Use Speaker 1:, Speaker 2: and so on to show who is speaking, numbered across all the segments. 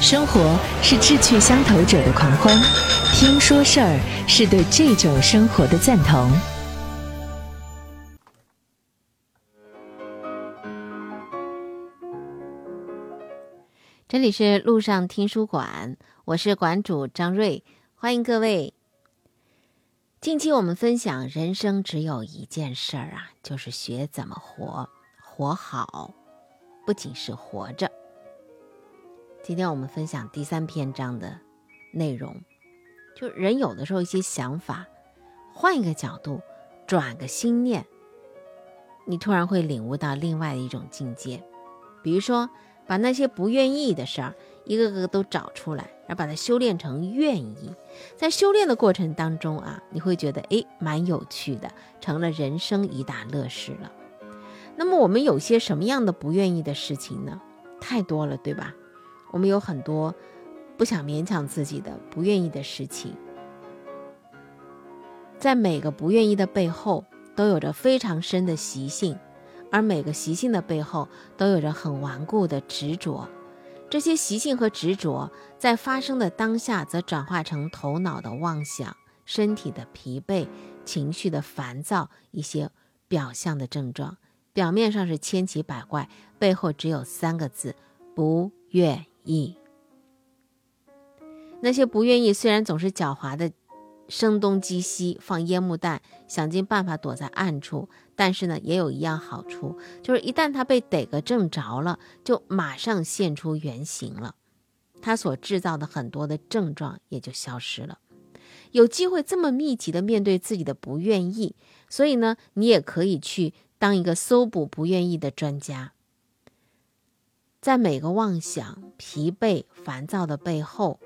Speaker 1: 生活是志趣相投者的狂欢，听说事儿是对这种生活的赞同。
Speaker 2: 这里是路上听书馆，我是馆主张瑞，欢迎各位。近期我们分享，人生只有一件事儿啊，就是学怎么活，活好，不仅是活着。今天我们分享第三篇章的内容，就人有的时候一些想法，换一个角度，转个心念，你突然会领悟到另外的一种境界。比如说，把那些不愿意的事儿一个个都找出来，然后把它修炼成愿意。在修炼的过程当中啊，你会觉得诶蛮有趣的，成了人生一大乐事了。那么我们有些什么样的不愿意的事情呢？太多了，对吧？我们有很多不想勉强自己的不愿意的事情，在每个不愿意的背后，都有着非常深的习性，而每个习性的背后，都有着很顽固的执着。这些习性和执着，在发生的当下，则转化成头脑的妄想、身体的疲惫、情绪的烦躁一些表象的症状。表面上是千奇百怪，背后只有三个字：不愿。意那些不愿意，虽然总是狡猾的声东击西，放烟幕弹，想尽办法躲在暗处，但是呢，也有一样好处，就是一旦他被逮个正着了，就马上现出原形了，他所制造的很多的症状也就消失了。有机会这么密集的面对自己的不愿意，所以呢，你也可以去当一个搜捕不愿意的专家。在每个妄想、疲惫、烦躁的背后，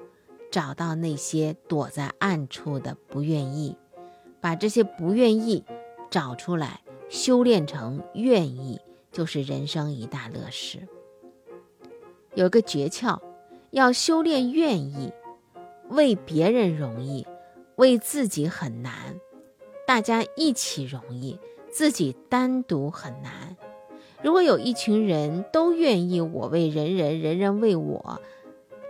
Speaker 2: 找到那些躲在暗处的不愿意，把这些不愿意找出来，修炼成愿意，就是人生一大乐事。有个诀窍，要修炼愿意，为别人容易，为自己很难；大家一起容易，自己单独很难。如果有一群人都愿意我为人人，人人为我，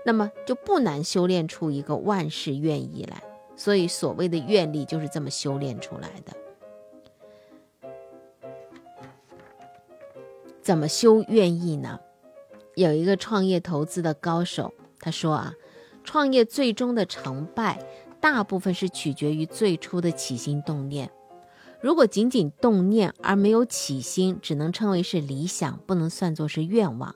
Speaker 2: 那么就不难修炼出一个万事愿意来。所以，所谓的愿力就是这么修炼出来的。怎么修愿意呢？有一个创业投资的高手，他说啊，创业最终的成败，大部分是取决于最初的起心动念。如果仅仅动念而没有起心，只能称为是理想，不能算作是愿望。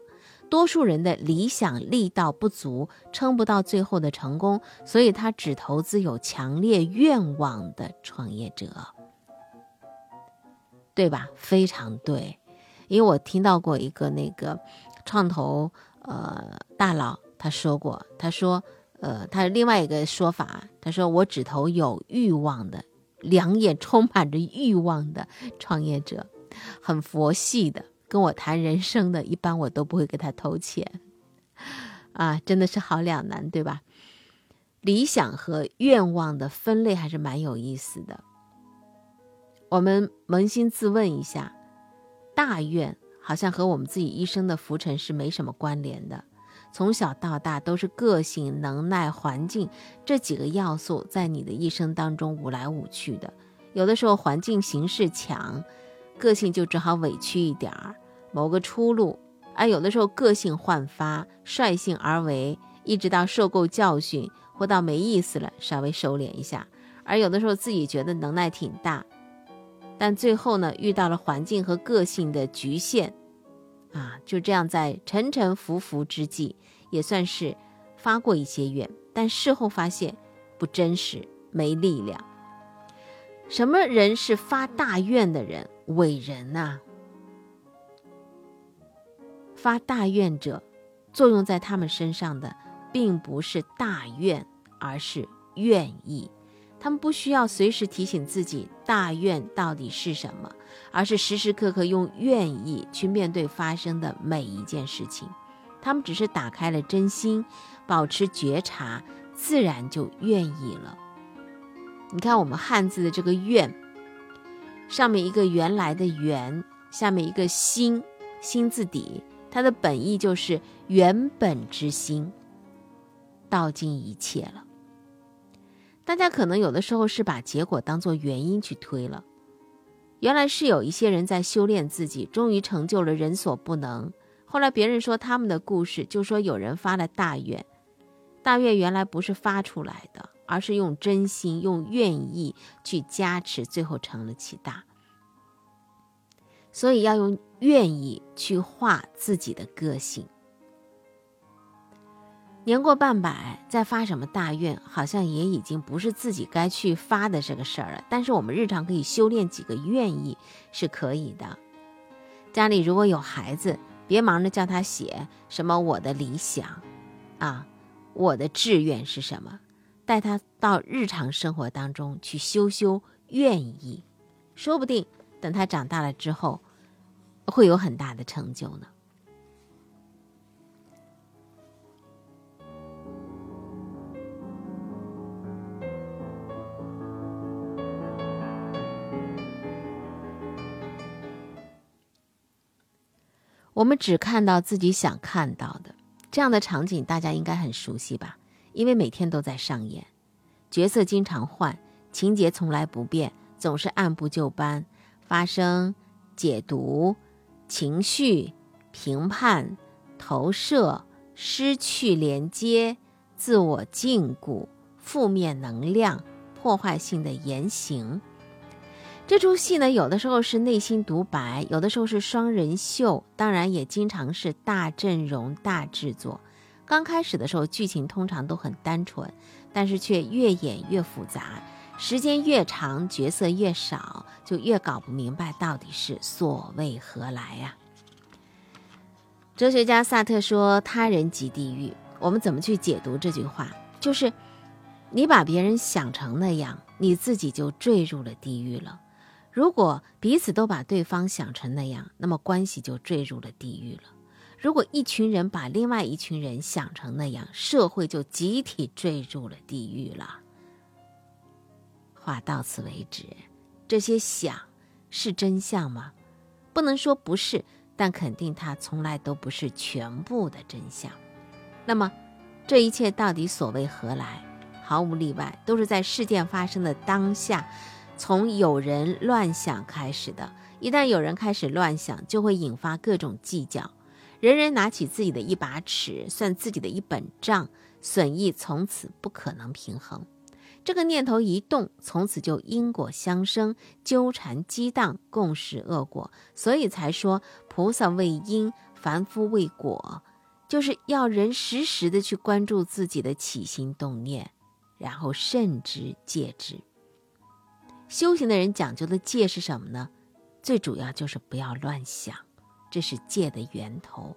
Speaker 2: 多数人的理想力道不足，撑不到最后的成功，所以他只投资有强烈愿望的创业者，对吧？非常对，因为我听到过一个那个创投呃大佬他说过，他说呃他另外一个说法，他说我只投有欲望的。两眼充满着欲望的创业者，很佛系的跟我谈人生的，一般我都不会给他投钱，啊，真的是好两难，对吧？理想和愿望的分类还是蛮有意思的。我们扪心自问一下，大愿好像和我们自己一生的浮沉是没什么关联的。从小到大都是个性、能耐、环境这几个要素在你的一生当中舞来舞去的。有的时候环境形势强，个性就只好委屈一点儿，谋个出路；而有的时候个性焕发，率性而为，一直到受够教训，活到没意思了，稍微收敛一下；而有的时候自己觉得能耐挺大，但最后呢，遇到了环境和个性的局限。啊，就这样在沉沉浮浮之际，也算是发过一些愿，但事后发现不真实，没力量。什么人是发大愿的人？伟人呐！发大愿者，作用在他们身上的，并不是大愿，而是愿意。他们不需要随时提醒自己大愿到底是什么，而是时时刻刻用愿意去面对发生的每一件事情。他们只是打开了真心，保持觉察，自然就愿意了。你看我们汉字的这个“愿”，上面一个原来的“原”，下面一个“心”，心字底，它的本意就是原本之心。道尽一切了。大家可能有的时候是把结果当做原因去推了。原来是有一些人在修炼自己，终于成就了人所不能。后来别人说他们的故事，就说有人发了大愿，大愿原来不是发出来的，而是用真心、用愿意去加持，最后成了其大。所以要用愿意去化自己的个性。年过半百，再发什么大愿，好像也已经不是自己该去发的这个事儿了。但是我们日常可以修炼几个愿意是可以的。家里如果有孩子，别忙着叫他写什么我的理想，啊，我的志愿是什么，带他到日常生活当中去修修愿意，说不定等他长大了之后，会有很大的成就呢。我们只看到自己想看到的，这样的场景大家应该很熟悉吧？因为每天都在上演，角色经常换，情节从来不变，总是按部就班发生、解读、情绪、评判、投射、失去连接、自我禁锢、负面能量、破坏性的言行。这出戏呢，有的时候是内心独白，有的时候是双人秀，当然也经常是大阵容、大制作。刚开始的时候，剧情通常都很单纯，但是却越演越复杂，时间越长，角色越少，就越搞不明白到底是所谓何来呀。哲学家萨特说：“他人即地狱。”我们怎么去解读这句话？就是你把别人想成那样，你自己就坠入了地狱了。如果彼此都把对方想成那样，那么关系就坠入了地狱了。如果一群人把另外一群人想成那样，社会就集体坠入了地狱了。话到此为止，这些想是真相吗？不能说不是，但肯定它从来都不是全部的真相。那么，这一切到底所谓何来？毫无例外，都是在事件发生的当下。从有人乱想开始的，一旦有人开始乱想，就会引发各种计较，人人拿起自己的一把尺，算自己的一本账，损益从此不可能平衡。这个念头一动，从此就因果相生，纠缠激荡，共识恶果。所以才说菩萨为因，凡夫为果，就是要人时时的去关注自己的起心动念，然后慎之戒之。修行的人讲究的戒是什么呢？最主要就是不要乱想，这是戒的源头。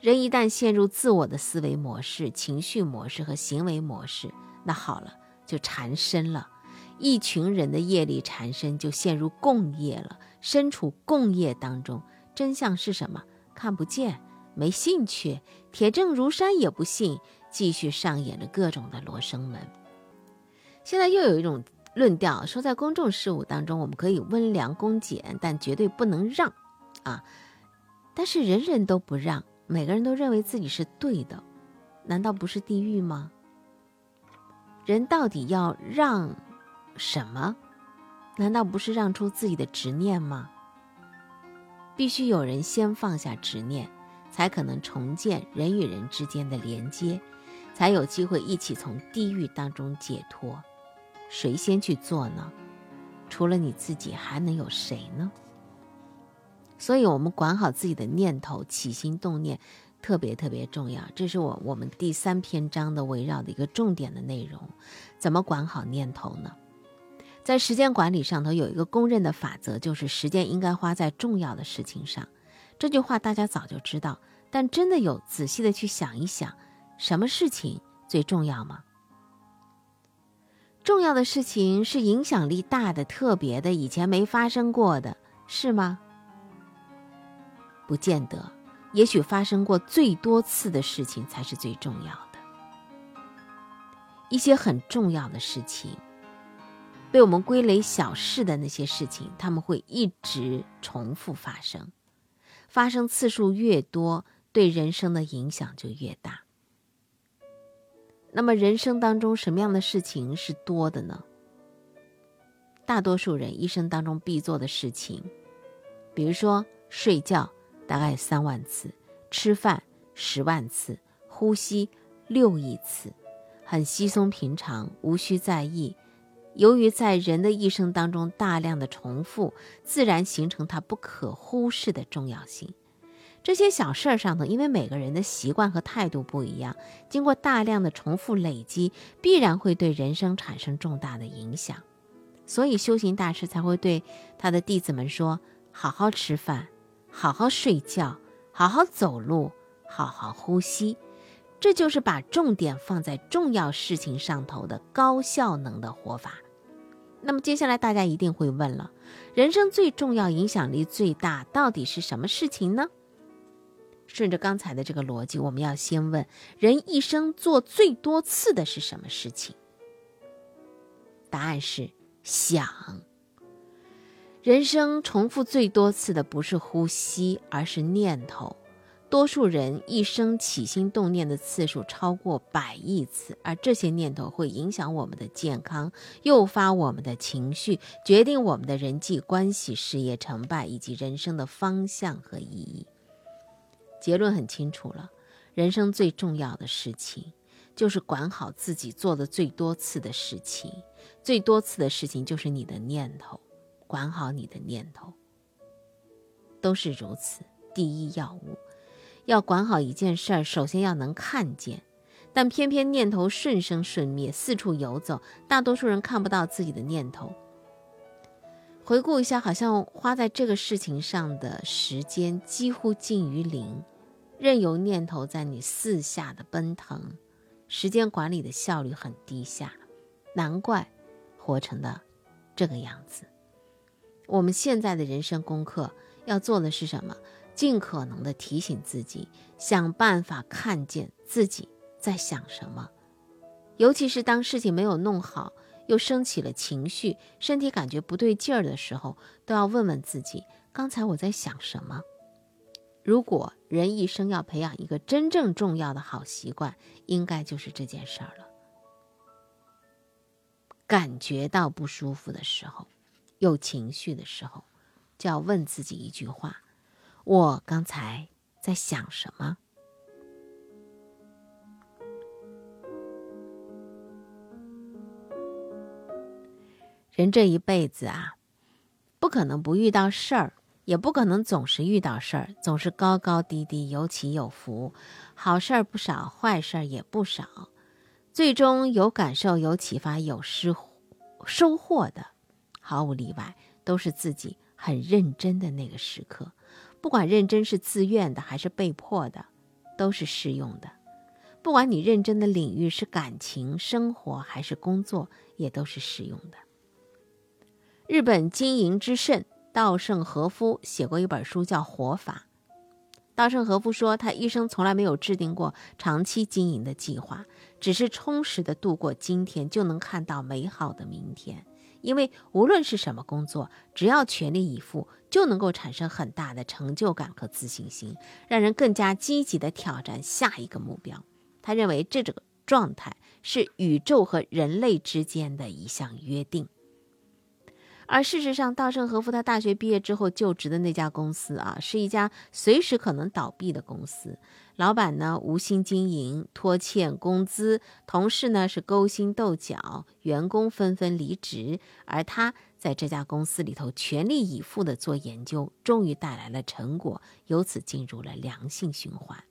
Speaker 2: 人一旦陷入自我的思维模式、情绪模式和行为模式，那好了，就缠身了。一群人的业力缠身，就陷入共业了。身处共业当中，真相是什么？看不见，没兴趣，铁证如山也不信，继续上演着各种的罗生门。现在又有一种。论调说，在公众事务当中，我们可以温良恭俭，但绝对不能让，啊！但是人人都不让，每个人都认为自己是对的，难道不是地狱吗？人到底要让什么？难道不是让出自己的执念吗？必须有人先放下执念，才可能重建人与人之间的连接，才有机会一起从地狱当中解脱。谁先去做呢？除了你自己，还能有谁呢？所以，我们管好自己的念头、起心动念，特别特别重要。这是我我们第三篇章的围绕的一个重点的内容。怎么管好念头呢？在时间管理上头有一个公认的法则，就是时间应该花在重要的事情上。这句话大家早就知道，但真的有仔细的去想一想，什么事情最重要吗？重要的事情是影响力大的、特别的、以前没发生过的，是吗？不见得，也许发生过最多次的事情才是最重要的。一些很重要的事情，被我们归类小事的那些事情，他们会一直重复发生，发生次数越多，对人生的影响就越大。那么人生当中什么样的事情是多的呢？大多数人一生当中必做的事情，比如说睡觉大概三万次，吃饭十万次，呼吸六亿次，很稀松平常，无需在意。由于在人的一生当中大量的重复，自然形成它不可忽视的重要性。这些小事儿上头，因为每个人的习惯和态度不一样，经过大量的重复累积，必然会对人生产生重大的影响。所以修行大师才会对他的弟子们说：“好好吃饭，好好睡觉，好好走路，好好呼吸。”这就是把重点放在重要事情上头的高效能的活法。那么接下来大家一定会问了：人生最重要、影响力最大，到底是什么事情呢？顺着刚才的这个逻辑，我们要先问：人一生做最多次的是什么事情？答案是想。人生重复最多次的不是呼吸，而是念头。多数人一生起心动念的次数超过百亿次，而这些念头会影响我们的健康，诱发我们的情绪，决定我们的人际关系、事业成败以及人生的方向和意义。结论很清楚了，人生最重要的事情就是管好自己做的最多次的事情。最多次的事情就是你的念头，管好你的念头，都是如此。第一要务，要管好一件事儿，首先要能看见。但偏偏念头顺生顺灭，四处游走，大多数人看不到自己的念头。回顾一下，好像花在这个事情上的时间几乎近于零。任由念头在你四下的奔腾，时间管理的效率很低下，难怪活成了这个样子。我们现在的人生功课要做的是什么？尽可能的提醒自己，想办法看见自己在想什么。尤其是当事情没有弄好，又升起了情绪，身体感觉不对劲儿的时候，都要问问自己：刚才我在想什么？如果人一生要培养一个真正重要的好习惯，应该就是这件事儿了。感觉到不舒服的时候，有情绪的时候，就要问自己一句话：我刚才在想什么？人这一辈子啊，不可能不遇到事儿。也不可能总是遇到事儿，总是高高低低，有起有伏，好事儿不少，坏事儿也不少。最终有感受、有启发、有失收获的，毫无例外都是自己很认真的那个时刻。不管认真是自愿的还是被迫的，都是适用的。不管你认真的领域是感情、生活还是工作，也都是适用的。日本经营之圣。稻盛和夫写过一本书，叫《活法》。稻盛和夫说，他一生从来没有制定过长期经营的计划，只是充实的度过今天，就能看到美好的明天。因为无论是什么工作，只要全力以赴，就能够产生很大的成就感和自信心，让人更加积极的挑战下一个目标。他认为这种状态是宇宙和人类之间的一项约定。而事实上，稻盛和夫他大学毕业之后就职的那家公司啊，是一家随时可能倒闭的公司。老板呢无心经营，拖欠工资，同事呢是勾心斗角，员工纷纷离职。而他在这家公司里头全力以赴的做研究，终于带来了成果，由此进入了良性循环。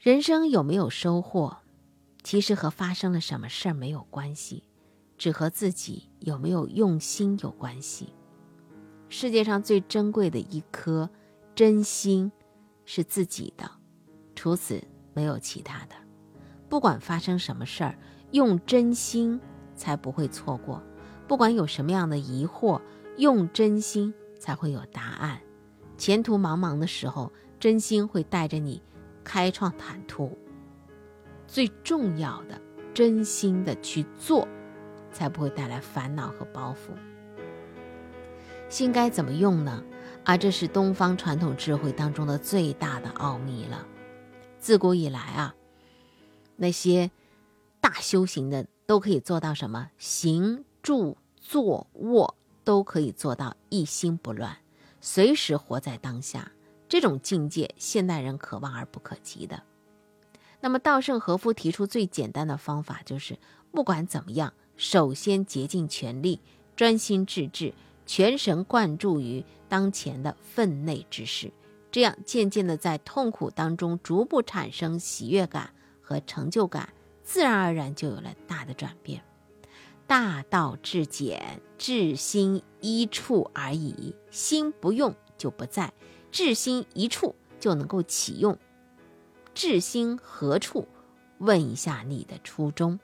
Speaker 2: 人生有没有收获，其实和发生了什么事儿没有关系。只和自己有没有用心有关系。世界上最珍贵的一颗真心是自己的，除此没有其他的。不管发生什么事儿，用真心才不会错过；不管有什么样的疑惑，用真心才会有答案。前途茫茫的时候，真心会带着你开创坦途。最重要的，真心的去做。才不会带来烦恼和包袱。心该怎么用呢？啊，这是东方传统智慧当中的最大的奥秘了。自古以来啊，那些大修行的都可以做到什么？行住坐卧都可以做到一心不乱，随时活在当下。这种境界，现代人可望而不可及的。那么，稻盛和夫提出最简单的方法，就是不管怎么样，首先竭尽全力，专心致志，全神贯注于当前的分内之事。这样，渐渐的在痛苦当中逐步产生喜悦感和成就感，自然而然就有了大的转变。大道至简，至心一处而已。心不用就不在，至心一处就能够启用。至心何处？问一下你的初衷。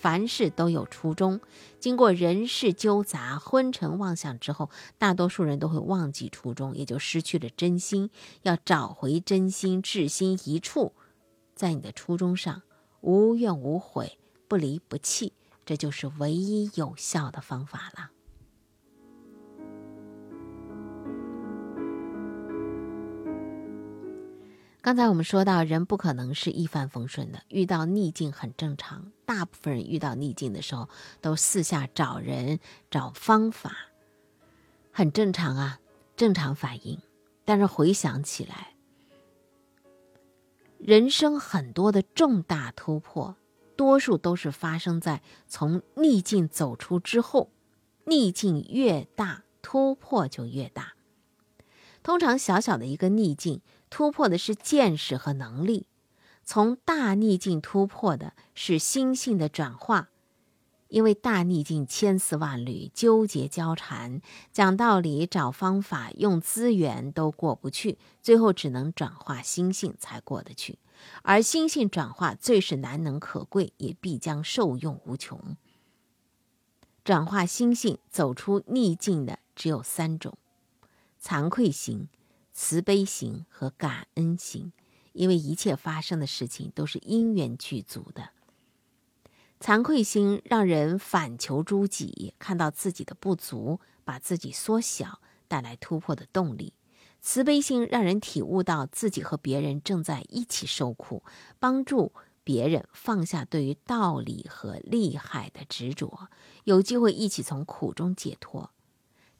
Speaker 2: 凡事都有初衷。经过人事纠杂、昏沉妄想之后，大多数人都会忘记初衷，也就失去了真心。要找回真心，至心一处，在你的初衷上无怨无悔、不离不弃，这就是唯一有效的方法了。刚才我们说到，人不可能是一帆风顺的，遇到逆境很正常。大部分人遇到逆境的时候，都四下找人、找方法，很正常啊，正常反应。但是回想起来，人生很多的重大突破，多数都是发生在从逆境走出之后。逆境越大，突破就越大。通常小小的一个逆境。突破的是见识和能力，从大逆境突破的是心性的转化，因为大逆境千丝万缕、纠结交缠，讲道理、找方法、用资源都过不去，最后只能转化心性才过得去。而心性转化最是难能可贵，也必将受用无穷。转化心性、走出逆境的只有三种：惭愧心。慈悲心和感恩心，因为一切发生的事情都是因缘具足的。惭愧心让人反求诸己，看到自己的不足，把自己缩小，带来突破的动力。慈悲心让人体悟到自己和别人正在一起受苦，帮助别人放下对于道理和利害的执着，有机会一起从苦中解脱。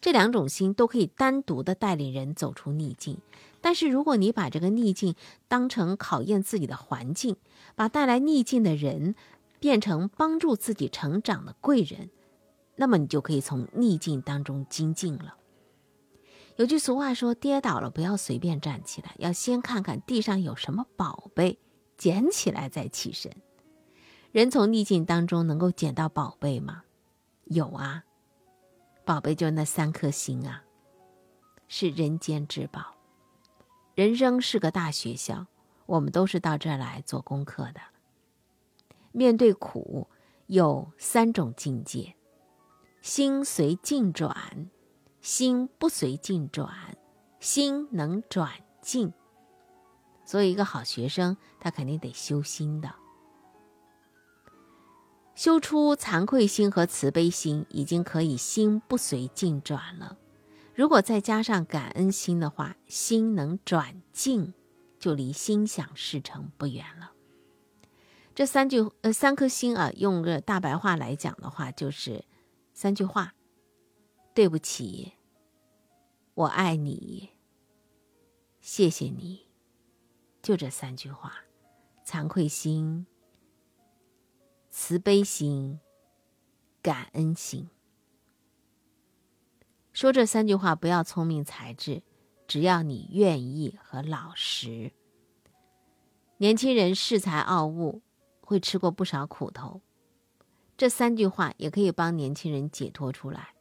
Speaker 2: 这两种心都可以单独的带领人走出逆境，但是如果你把这个逆境当成考验自己的环境，把带来逆境的人变成帮助自己成长的贵人，那么你就可以从逆境当中精进了。有句俗话说：“跌倒了不要随便站起来，要先看看地上有什么宝贝，捡起来再起身。”人从逆境当中能够捡到宝贝吗？有啊。宝贝就那三颗心啊，是人间至宝。人生是个大学校，我们都是到这儿来做功课的。面对苦，有三种境界：心随境转，心不随境转，心能转境。所以，一个好学生，他肯定得修心的。修出惭愧心和慈悲心，已经可以心不随境转了。如果再加上感恩心的话，心能转境，就离心想事成不远了。这三句呃三颗心啊，用个大白话来讲的话，就是三句话：对不起，我爱你，谢谢你，就这三句话。惭愧心。慈悲心、感恩心，说这三句话不要聪明才智，只要你愿意和老实。年轻人恃才傲物，会吃过不少苦头。这三句话也可以帮年轻人解脱出来。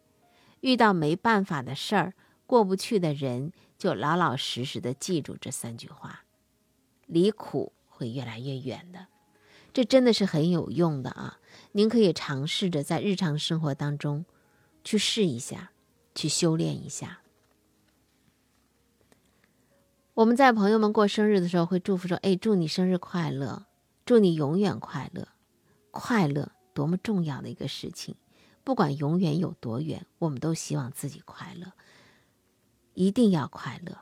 Speaker 2: 遇到没办法的事儿、过不去的人，就老老实实的记住这三句话，离苦会越来越远的。这真的是很有用的啊！您可以尝试着在日常生活当中去试一下，去修炼一下。我们在朋友们过生日的时候会祝福说：“哎，祝你生日快乐，祝你永远快乐。”快乐多么重要的一个事情，不管永远有多远，我们都希望自己快乐，一定要快乐。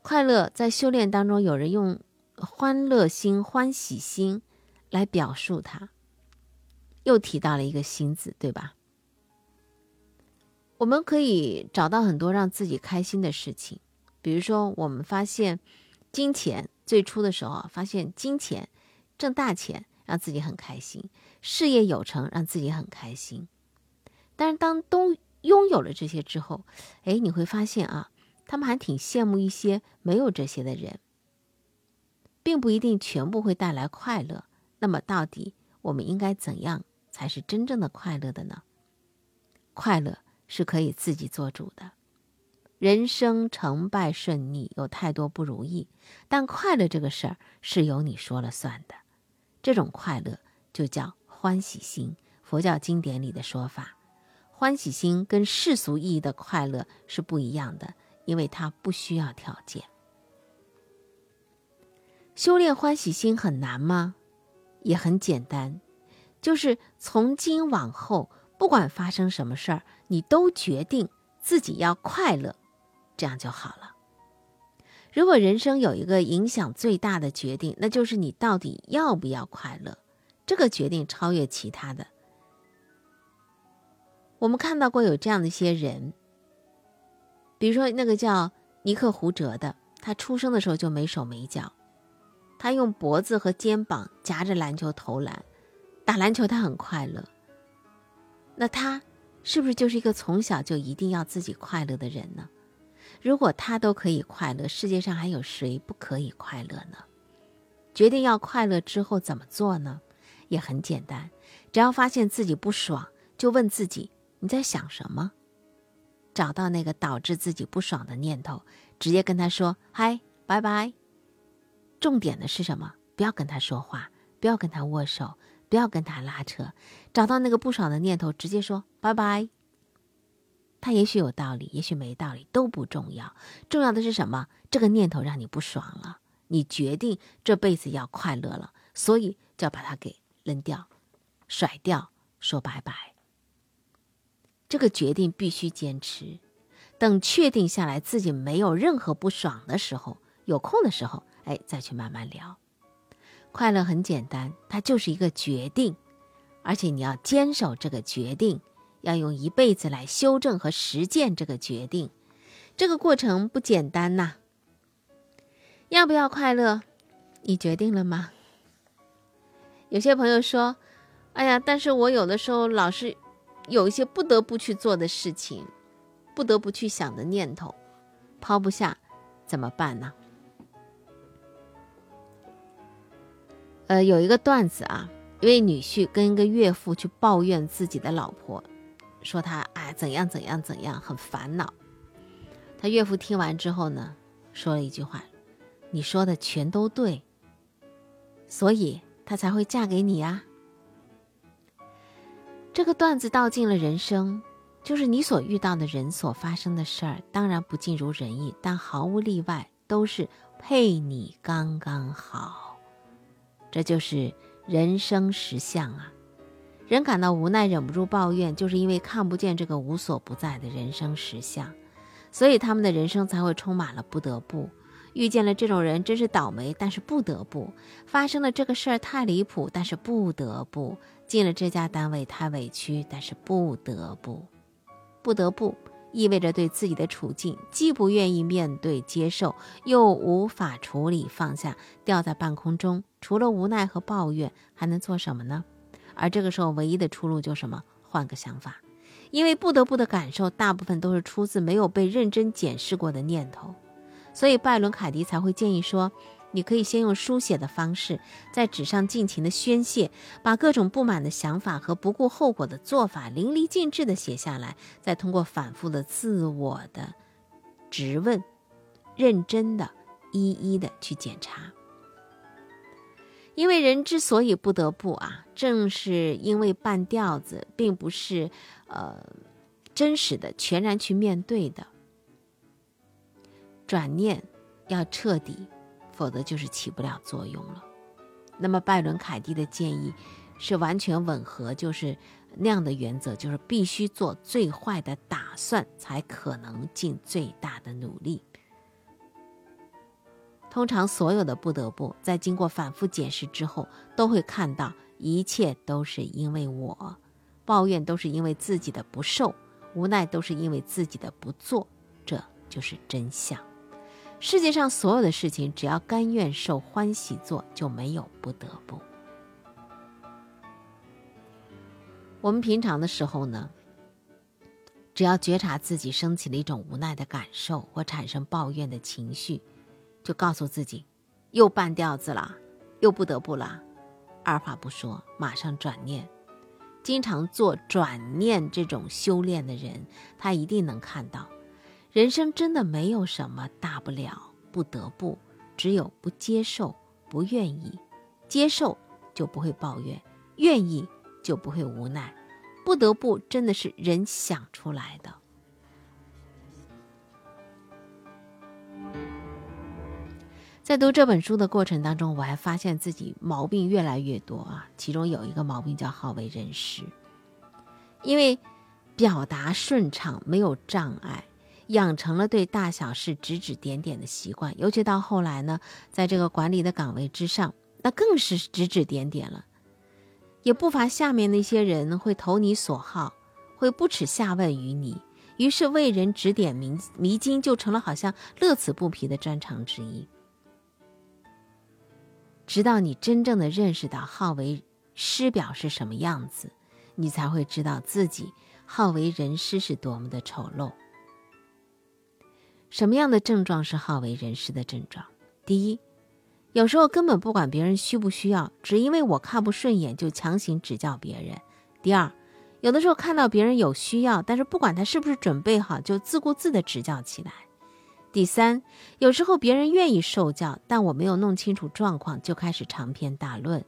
Speaker 2: 快乐在修炼当中，有人用。欢乐心、欢喜心来表述它。又提到了一个“心”字，对吧？我们可以找到很多让自己开心的事情，比如说，我们发现金钱最初的时候啊，发现金钱挣大钱让自己很开心，事业有成让自己很开心。但是当都拥有了这些之后，哎，你会发现啊，他们还挺羡慕一些没有这些的人，并不一定全部会带来快乐。那么，到底我们应该怎样？才是真正的快乐的呢。快乐是可以自己做主的。人生成败顺逆有太多不如意，但快乐这个事儿是由你说了算的。这种快乐就叫欢喜心。佛教经典里的说法，欢喜心跟世俗意义的快乐是不一样的，因为它不需要条件。修炼欢喜心很难吗？也很简单。就是从今往后，不管发生什么事儿，你都决定自己要快乐，这样就好了。如果人生有一个影响最大的决定，那就是你到底要不要快乐。这个决定超越其他的。我们看到过有这样的一些人，比如说那个叫尼克胡哲的，他出生的时候就没手没脚，他用脖子和肩膀夹着篮球投篮。打篮球他很快乐，那他是不是就是一个从小就一定要自己快乐的人呢？如果他都可以快乐，世界上还有谁不可以快乐呢？决定要快乐之后怎么做呢？也很简单，只要发现自己不爽，就问自己你在想什么，找到那个导致自己不爽的念头，直接跟他说嗨，拜拜。重点的是什么？不要跟他说话，不要跟他握手。不要跟他拉扯，找到那个不爽的念头，直接说拜拜。他也许有道理，也许没道理，都不重要。重要的是什么？这个念头让你不爽了，你决定这辈子要快乐了，所以就要把它给扔掉、甩掉，说拜拜。这个决定必须坚持，等确定下来自己没有任何不爽的时候，有空的时候，哎，再去慢慢聊。快乐很简单，它就是一个决定，而且你要坚守这个决定，要用一辈子来修正和实践这个决定。这个过程不简单呐。要不要快乐？你决定了吗？有些朋友说：“哎呀，但是我有的时候老是有一些不得不去做的事情，不得不去想的念头，抛不下，怎么办呢？”呃，有一个段子啊，一位女婿跟一个岳父去抱怨自己的老婆，说他哎怎样怎样怎样，很烦恼。他岳父听完之后呢，说了一句话：“你说的全都对，所以他才会嫁给你啊。”这个段子道尽了人生，就是你所遇到的人所发生的事儿，当然不尽如人意，但毫无例外都是配你刚刚好。这就是人生实相啊！人感到无奈，忍不住抱怨，就是因为看不见这个无所不在的人生实相，所以他们的人生才会充满了不得不。遇见了这种人真是倒霉，但是不得不；发生了这个事儿太离谱，但是不得不；进了这家单位太委屈，但是不得不，不得不。意味着对自己的处境既不愿意面对接受，又无法处理放下，吊在半空中。除了无奈和抱怨，还能做什么呢？而这个时候，唯一的出路就什么？换个想法。因为不得不的感受，大部分都是出自没有被认真检视过的念头，所以拜伦·凯迪才会建议说。你可以先用书写的方式，在纸上尽情的宣泄，把各种不满的想法和不顾后果的做法淋漓尽致的写下来，再通过反复的自我的质问，认真的一一的去检查。因为人之所以不得不啊，正是因为半吊子，并不是呃真实的全然去面对的，转念要彻底。否则就是起不了作用了。那么拜伦·凯蒂的建议是完全吻合，就是那样的原则，就是必须做最坏的打算，才可能尽最大的努力。通常所有的不得不，在经过反复检视之后，都会看到一切都是因为我，抱怨都是因为自己的不受，无奈都是因为自己的不做，这就是真相。世界上所有的事情，只要甘愿受欢喜做，就没有不得不。我们平常的时候呢，只要觉察自己升起了一种无奈的感受或产生抱怨的情绪，就告诉自己，又半吊子了，又不得不了，二话不说，马上转念。经常做转念这种修炼的人，他一定能看到。人生真的没有什么大不了，不得不，只有不接受、不愿意。接受就不会抱怨，愿意就不会无奈。不得不真的是人想出来的。在读这本书的过程当中，我还发现自己毛病越来越多啊。其中有一个毛病叫好为人师，因为表达顺畅，没有障碍。养成了对大小事指指点点的习惯，尤其到后来呢，在这个管理的岗位之上，那更是指指点点了。也不乏下面那些人会投你所好，会不耻下问于你，于是为人指点迷迷津就成了好像乐此不疲的专长之一。直到你真正的认识到好为师表是什么样子，你才会知道自己好为人师是多么的丑陋。什么样的症状是好为人师的症状？第一，有时候根本不管别人需不需要，只因为我看不顺眼就强行指教别人。第二，有的时候看到别人有需要，但是不管他是不是准备好，就自顾自的指教起来。第三，有时候别人愿意受教，但我没有弄清楚状况，就开始长篇大论。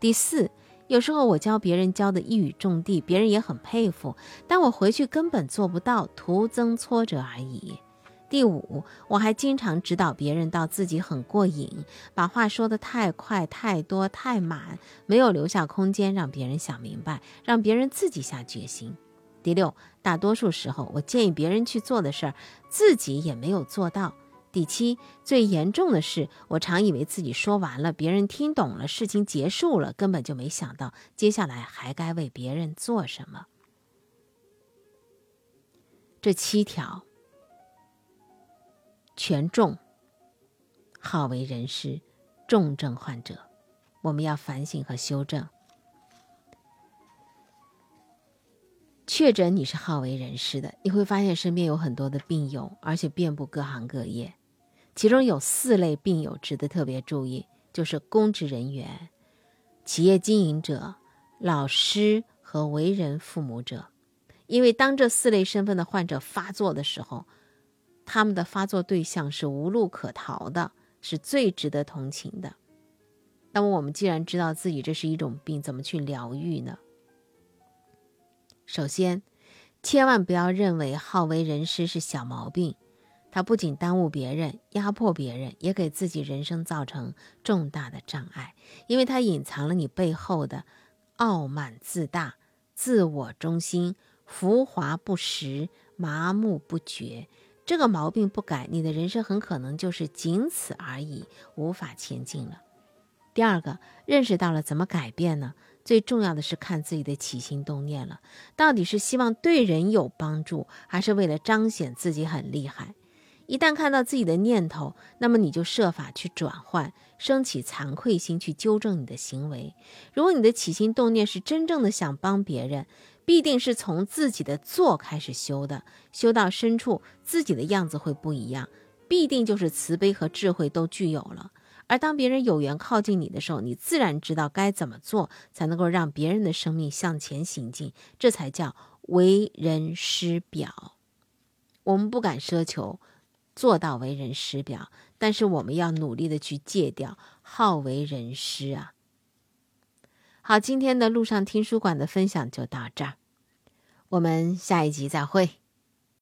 Speaker 2: 第四，有时候我教别人教的一语中的，别人也很佩服，但我回去根本做不到，徒增挫折而已。第五，我还经常指导别人到自己很过瘾，把话说得太快、太多、太满，没有留下空间让别人想明白，让别人自己下决心。第六，大多数时候我建议别人去做的事儿，自己也没有做到。第七，最严重的是，我常以为自己说完了，别人听懂了，事情结束了，根本就没想到接下来还该为别人做什么。这七条。权重，好为人师，重症患者，我们要反省和修正。确诊你是好为人师的，你会发现身边有很多的病友，而且遍布各行各业。其中有四类病友值得特别注意，就是公职人员、企业经营者、老师和为人父母者。因为当这四类身份的患者发作的时候，他们的发作对象是无路可逃的，是最值得同情的。那么，我们既然知道自己这是一种病，怎么去疗愈呢？首先，千万不要认为好为人师是小毛病，它不仅耽误别人、压迫别人，也给自己人生造成重大的障碍，因为它隐藏了你背后的傲慢自大、自我中心、浮华不实、麻木不绝。这个毛病不改，你的人生很可能就是仅此而已，无法前进了。第二个，认识到了怎么改变呢？最重要的是看自己的起心动念了，到底是希望对人有帮助，还是为了彰显自己很厉害？一旦看到自己的念头，那么你就设法去转换，升起惭愧心去纠正你的行为。如果你的起心动念是真正的想帮别人。必定是从自己的做开始修的，修到深处，自己的样子会不一样，必定就是慈悲和智慧都具有了。而当别人有缘靠近你的时候，你自然知道该怎么做才能够让别人的生命向前行进，这才叫为人师表。我们不敢奢求做到为人师表，但是我们要努力的去戒掉好为人师啊。好，今天的路上听书馆的分享就到这儿。我们下一集再会。